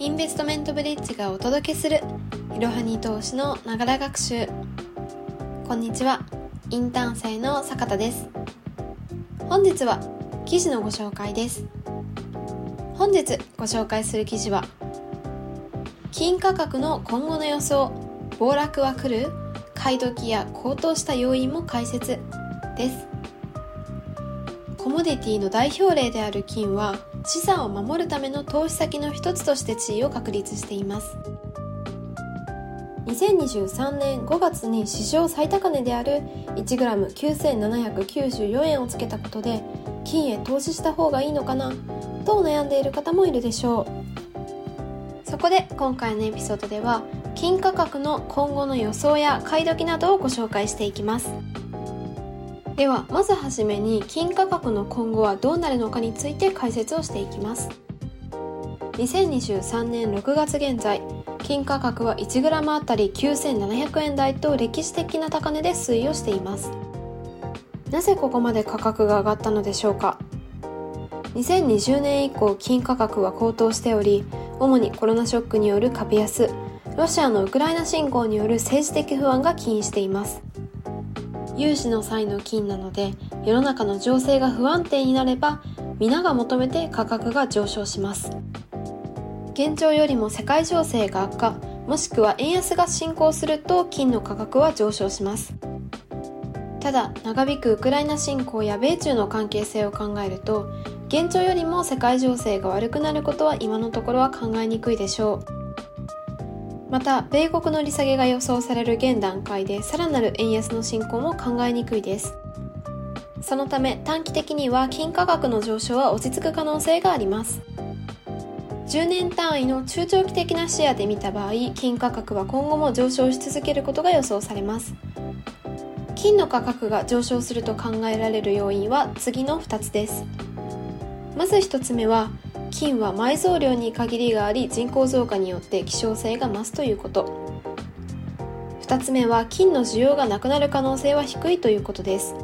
インベストメントブリッジがお届けするいろはに投資のながら学習。こんにちは。インターン生の坂田です。本日は記事のご紹介です。本日ご紹介する記事は金価格の今後の予想暴落は来る買い時や高騰した要因も解説です。モディティの代表例である金は資産を守るための投資先の一つとして地位を確立しています。2023年5月に史上最高値である 1g9794 円をつけたことで金へ投資した方がいいのかなと悩んでいる方もいるでしょう。そこで今回のエピソードでは金価格の今後の予想や買い時などをご紹介していきます。ではまずはじめに金価格の今後はどうなるのかについて解説をしていきます。2023年6月現在金価格は 1g あたり9700円台と歴史的な高値で推移をしています。なぜここまで価格が上がったのでしょうか。2020年以降金価格は高騰しており主にコロナショックによる株安ロシアのウクライナ侵攻による政治的不安が起因しています。融資の際の金なので世の中の情勢が不安定になれば皆が求めて価格が上昇します。現状よりも世界情勢が悪化もしくは円安が進行すると金の価格は上昇します。ただ長引くウクライナ侵攻や米中の関係性を考えると現状よりも世界情勢が悪くなることは今のところは考えにくいでしょう。また米国の利下げが予想される現段階でさらなる円安の進行も考えにくいです。そのため短期的には金価格の上昇は落ち着く可能性があります。10年単位の中長期的な視野で見た場合金価格は今後も上昇し続けることが予想されます。金の価格が上昇すると考えられる要因は次の2つです。まず1つ目は金は埋蔵量に限りがあり人口増加によって希少性が増すということ。2つ目は金の需要がなくなる可能性は低いということです。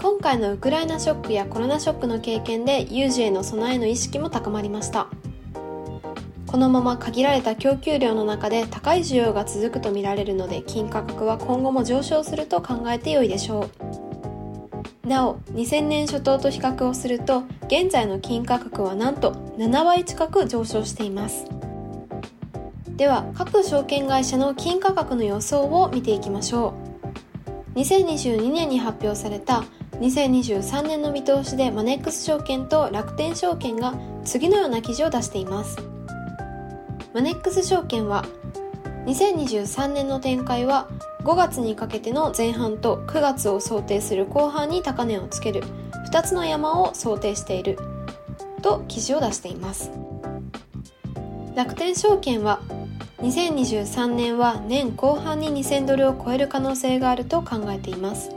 今回のウクライナショックやコロナショックの経験で有事への備えの意識も高まりました。このまま限られた供給量の中で高い需要が続くとみられるので金価格は今後も上昇すると考えてよいでしょう。なお2000年初頭と比較をすると現在の金価格はなんと7倍近く上昇しています。では各証券会社の金価格の予想を見ていきましょう。2022年に発表された2023年の見通しでマネックス証券と楽天証券が次のような記事を出しています。マネックス証券は2023年の展開は5月にかけての前半と9月を想定する後半に高値をつける2つの山を想定していると記事を出しています。楽天証券は2023年は年後半に2000ドルを超える可能性があると考えています。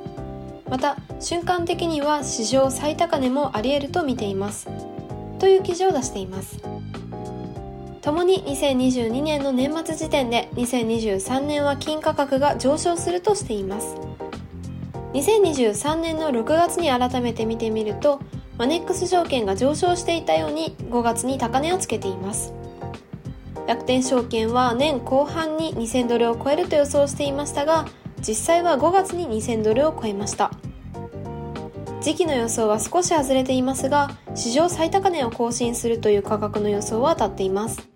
また瞬間的には史上最高値もあり得ると見ています。という記事を出しています。共に2022年の年末時点で2023年は金価格が上昇するとしています。2023年の6月に改めて見てみるとマネックス証券が上昇していたように5月に高値をつけています。楽天証券は年後半に2000ドルを超えると予想していましたが実際は5月に2000ドルを超えました。時期の予想は少し外れていますが史上最高値を更新するという価格の予想は当たっています。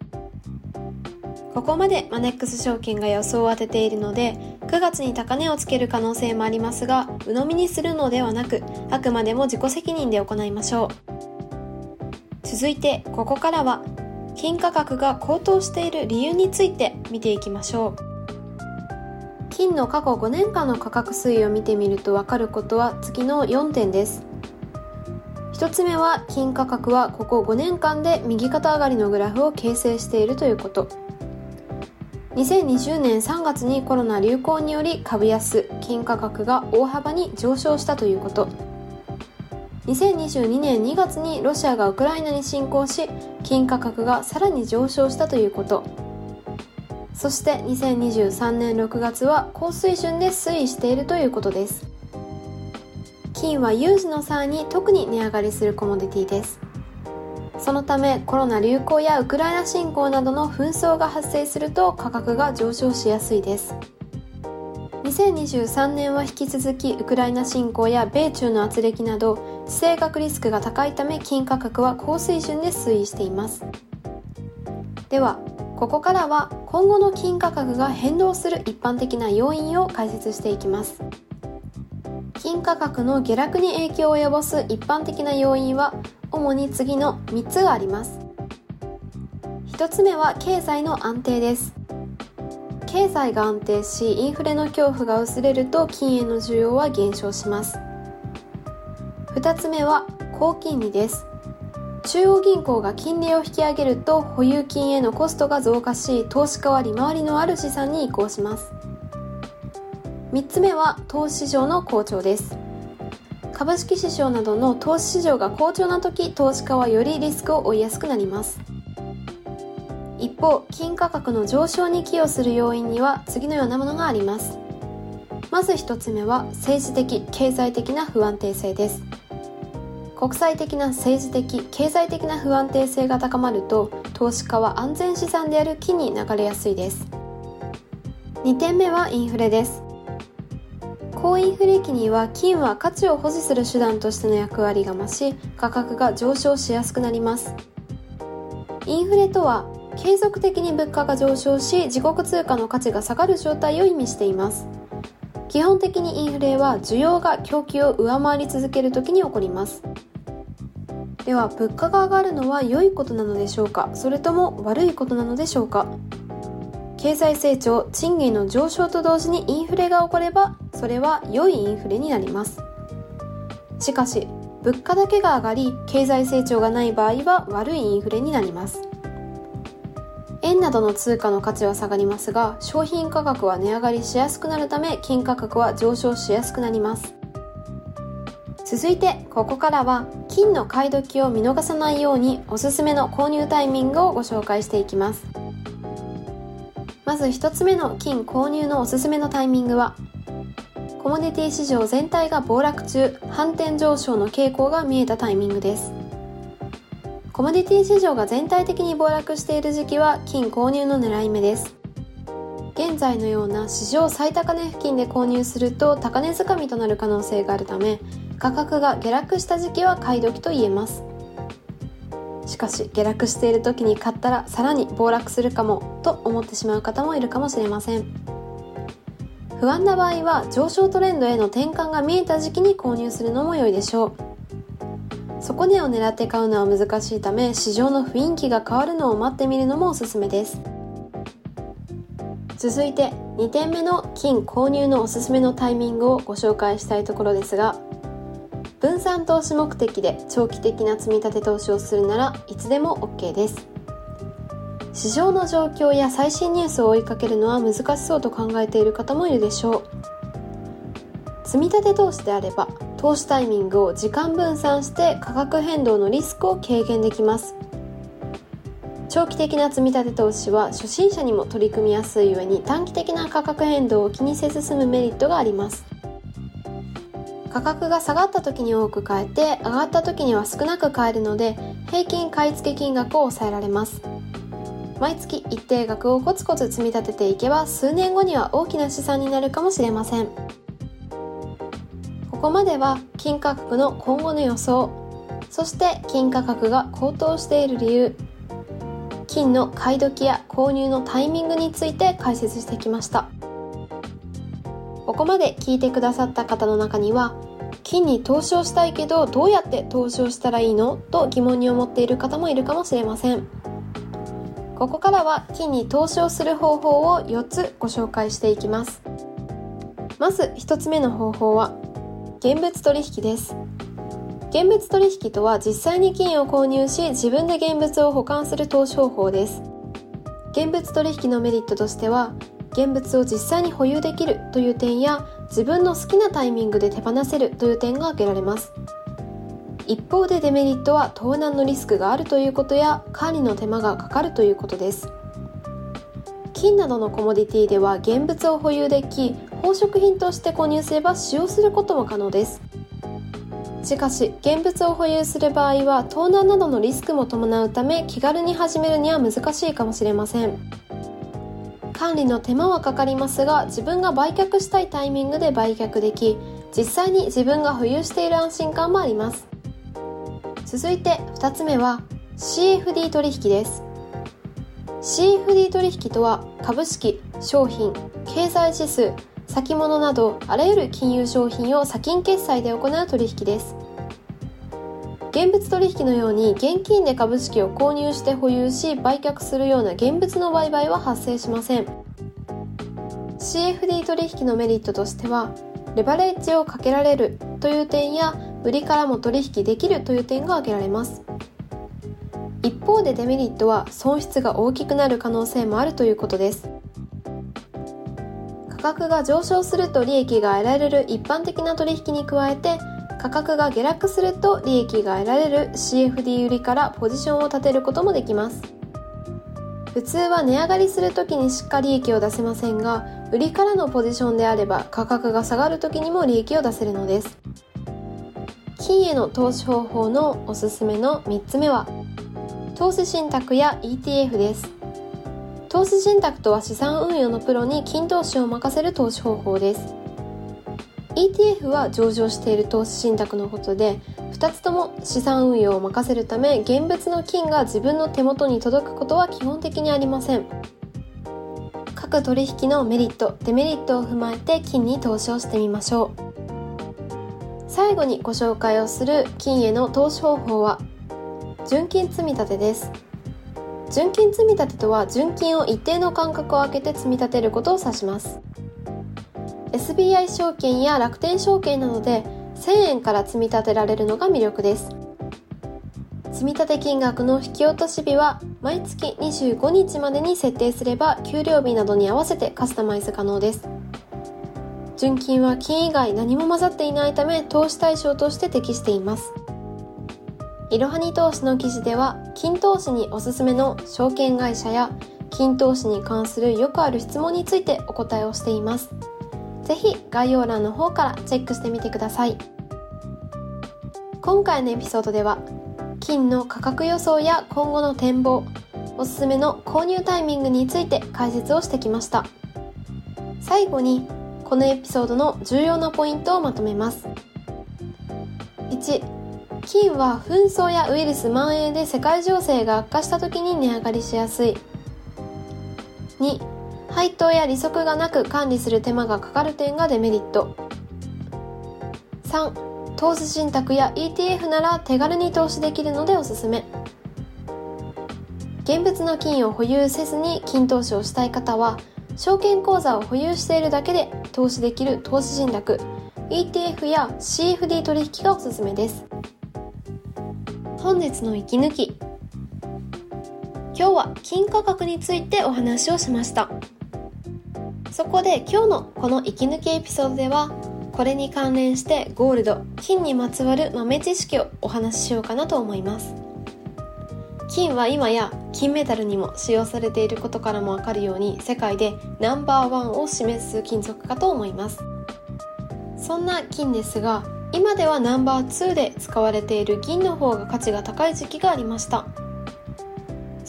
ここまでマネックス証券が予想を当てているので9月に高値をつける可能性もありますが鵜呑みにするのではなくあくまでも自己責任で行いましょう。続いてここからは金価格が高騰している理由について見ていきましょう。金の過去5年間の価格推移を見てみると分かることは次の4点です。1つ目は金価格はここ5年間で右肩上がりのグラフを形成しているということ。2020年3月にコロナ流行により株安金価格が大幅に上昇したということ。2022年2月にロシアがウクライナに侵攻し金価格がさらに上昇したということ。そして2023年6月は高水準で推移しているということです。金は有事の際に特に値上がりするコモディティです。そのためコロナ流行やウクライナ侵攻などの紛争が発生すると価格が上昇しやすいです。2023年は引き続きウクライナ侵攻や米中の圧力など地政学リスクが高いため金価格は高水準で推移しています。ではここからは今後の金価格が変動する一般的な要因を解説していきます。金価格の下落に影響を及ぼす一般的な要因は主に次の3つがあります。1つ目は経済の安定です。経済が安定しインフレの恐怖が薄れると金円の需要は減少します。2つ目は高金利です。中央銀行が金利を引き上げると保有金へのコストが増加し投資家は利回りのある資産に移行します。3つ目は投資市場の好調です。株式市場などの投資市場が好調な時投資家はよりリスクを負いやすくなります。一方金価格の上昇に寄与する要因には次のようなものがあります。まず1つ目は政治的経済的な不安定性です。国際的な政治的経済的な不安定性が高まると投資家は安全資産である金に流れやすいです。2点目はインフレです。高インフレ期には金は価値を保持する手段としての役割が増し価格が上昇しやすくなります。インフレとは継続的に物価が上昇し自国通貨の価値が下がる状態を意味しています。基本的にインフレは需要が供給を上回り続ける時に起こります。では物価が上がるのは良いことなのでしょうか？それとも悪いことなのでしょうか？経済成長賃金の上昇と同時にインフレが起こればそれは良いインフレになります。しかし物価だけが上がり経済成長がない場合は悪いインフレになります。円などの通貨の価値は下がりますが商品価格は値上がりしやすくなるため金価格は上昇しやすくなります。続いてここからは金の買い時を見逃さないようにおすすめの購入タイミングをご紹介していきます。まず1つ目の金購入のおすすめのタイミングはコモディティ市場全体が暴落中反転上昇の傾向が見えたタイミングです。コモディティ市場が全体的に暴落している時期は金購入の狙い目です。現在のような史上最高値付近で購入すると高値掴みとなる可能性があるため価格が下落した時期は買い時と言えます。しかし下落している時に買ったらさらに暴落するかもと思ってしまう方もいるかもしれません。不安な場合は上昇トレンドへの転換が見えた時期に購入するのも良いでしょう。底値を狙って買うのは難しいため市場の雰囲気が変わるのを待ってみるのもおすすめです。続いて2点目の金購入のおすすめのタイミングをご紹介したいところですが分散投資目的で長期的な積み立て投資をするならいつでも OK です。市場の状況や最新ニュースを追いかけるのは難しそうと考えている方もいるでしょう。積み立て投資であれば投資タイミングを時間分散して価格変動のリスクを軽減できます。長期的な積み立て投資は初心者にも取り組みやすい上に短期的な価格変動を気にせず済むメリットがあります。価格が下がった時に多く買えて上がった時には少なく買えるので平均買い付け金額を抑えられます。毎月一定額をコツコツ積み立てていけば数年後には大きな資産になるかもしれません。ここまでは金価格の今後の予想そして金価格が高騰している理由金の買い時や購入のタイミングについて解説してきました。ここまで聞いてくださった方の中には金に投資をしたいけどどうやって投資をしたらいいの？と疑問に思っている方もいるかもしれません。ここからは金に投資をする方法を4つご紹介していきます。まず1つ目の方法は現物取引です。現物取引とは実際に金を購入し自分で現物を保管する投資方法です。現物取引のメリットとしては現物を実際に保有できるという点や自分の好きなタイミングで手放せるという点が挙げられます。一方でデメリットは盗難のリスクがあるということや管理の手間がかかるということです。金などのコモディティでは現物を保有でき宝飾品として購入すれば使用することも可能です。しかし現物を保有する場合は盗難などのリスクも伴うため気軽に始めるには難しいかもしれません。管理の手間はかかりますが自分が売却したいタイミングで売却でき実際に自分が保有している安心感もあります。続いて2つ目は CFD 取引です。CFD 取引とは株式商品経済指数先物などあらゆる金融商品を先金決済で行う取引です。現物取引のように現金で株式を購入して保有し売却するような現物の売買は発生しません。CFD 取引のメリットとしてはレバレッジをかけられるという点や売りからも取引できるという点が挙げられます。一方でデメリットは損失が大きくなる可能性もあるということです。価格が上昇すると利益が得られる一般的な取引に加えて価格が下落すると利益が得られる CFD 売りからポジションを立てることもできます。普通は値上がりする時にしっかり利益を出せませんが売りからのポジションであれば価格が下がる時にも利益を出せるのです。金への投資方法のおすすめの3つ目は投資信託や ETF です。投資信託とは資産運用のプロに金投資を任せる投資方法です。ETF は上場している投資信託のことで2つとも資産運用を任せるため現物の金が自分の手元に届くことは基本的にありません。各取引のメリットデメリットを踏まえて金に投資をしてみましょう。最後にご紹介をする金への投資方法は純金積立です。純金積立とは純金を一定の間隔を空けて積み立てることを指します。SBI 証券や楽天証券などで1000円から積み立てられるのが魅力です。積立金額の引き落とし日は毎月25日までに設定すれば給料日などに合わせてカスタマイズ可能です。純金は金以外何も混ざっていないため投資対象として適しています。いろはに投資の記事では金投資におすすめの証券会社や金投資に関するよくある質問についてお答えをしています。ぜひ概要欄の方からチェックしてみてください。今回のエピソードでは金の価格予想や今後の展望おすすめの購入タイミングについて解説をしてきました。最後にこのエピソードの重要なポイントをまとめます。1金は紛争やウイルス蔓延で世界情勢が悪化した時に値上がりしやすい。2配当や利息がなく管理する手間がかかる点がデメリット。3投資信託や ETF なら手軽に投資できるのでおすすめ。現物の金を保有せずに金投資をしたい方は証券口座を保有しているだけで投資できる投資信託 ETF や CFD 取引がおすすめです。本日の息抜き。今日は金価格についてお話をしました。そこで今日のこの息抜きエピソードではこれに関連してゴールド金にまつわる豆知識をお話ししようかなと思います。金は今や金メダルにも使用されていることからもわかるように世界でナンバーワンを示す金属かと思います。そんな金ですが今ではナンバー2で使われている銀の方が価値が高い時期がありました。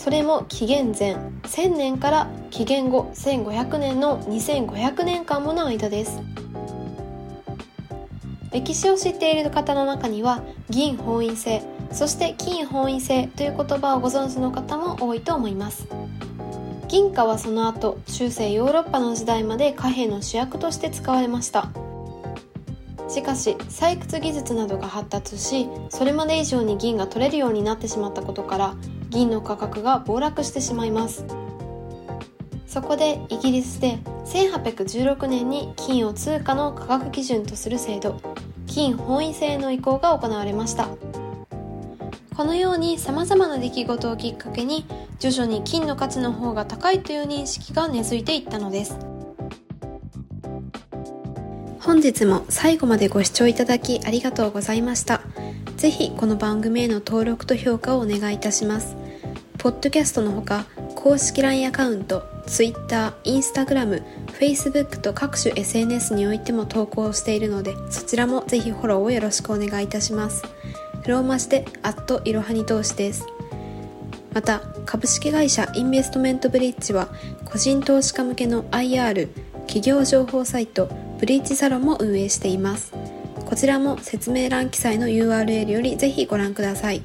それも紀元前1000年から紀元後1500年の2500年間もの間です。歴史を知っている方の中には銀本位制そして金本位制という言葉をご存知の方も多いと思います。銀貨はその後中世ヨーロッパの時代まで貨幣の主役として使われました。しかし採掘技術などが発達しそれまで以上に銀が取れるようになってしまったことから銀の価格が暴落してしまいますそこでイギリスで1816年に金を通貨の価格基準とする制度金本位制の移行が行われましたこのように様々な出来事をきっかけに徐々に金の価値の方が高いという認識が根付いていったのです本日も最後までご視聴いただきありがとうございました。ぜひこの番組への登録と評価をお願いいたします。ポッドキャストのほか、公式 LINE アカウント、Twitter、Instagram、Facebook と各種 SNS においても投稿しているのでそちらもぜひフォローをよろしくお願いいたします。ローマ字でアットいろはに投資です。また株式会社インベストメントブリッジは個人投資家向けの IR 企業情報サイトブリッジサロンも運営しています。こちらも説明欄記載の URL よりぜひご覧ください。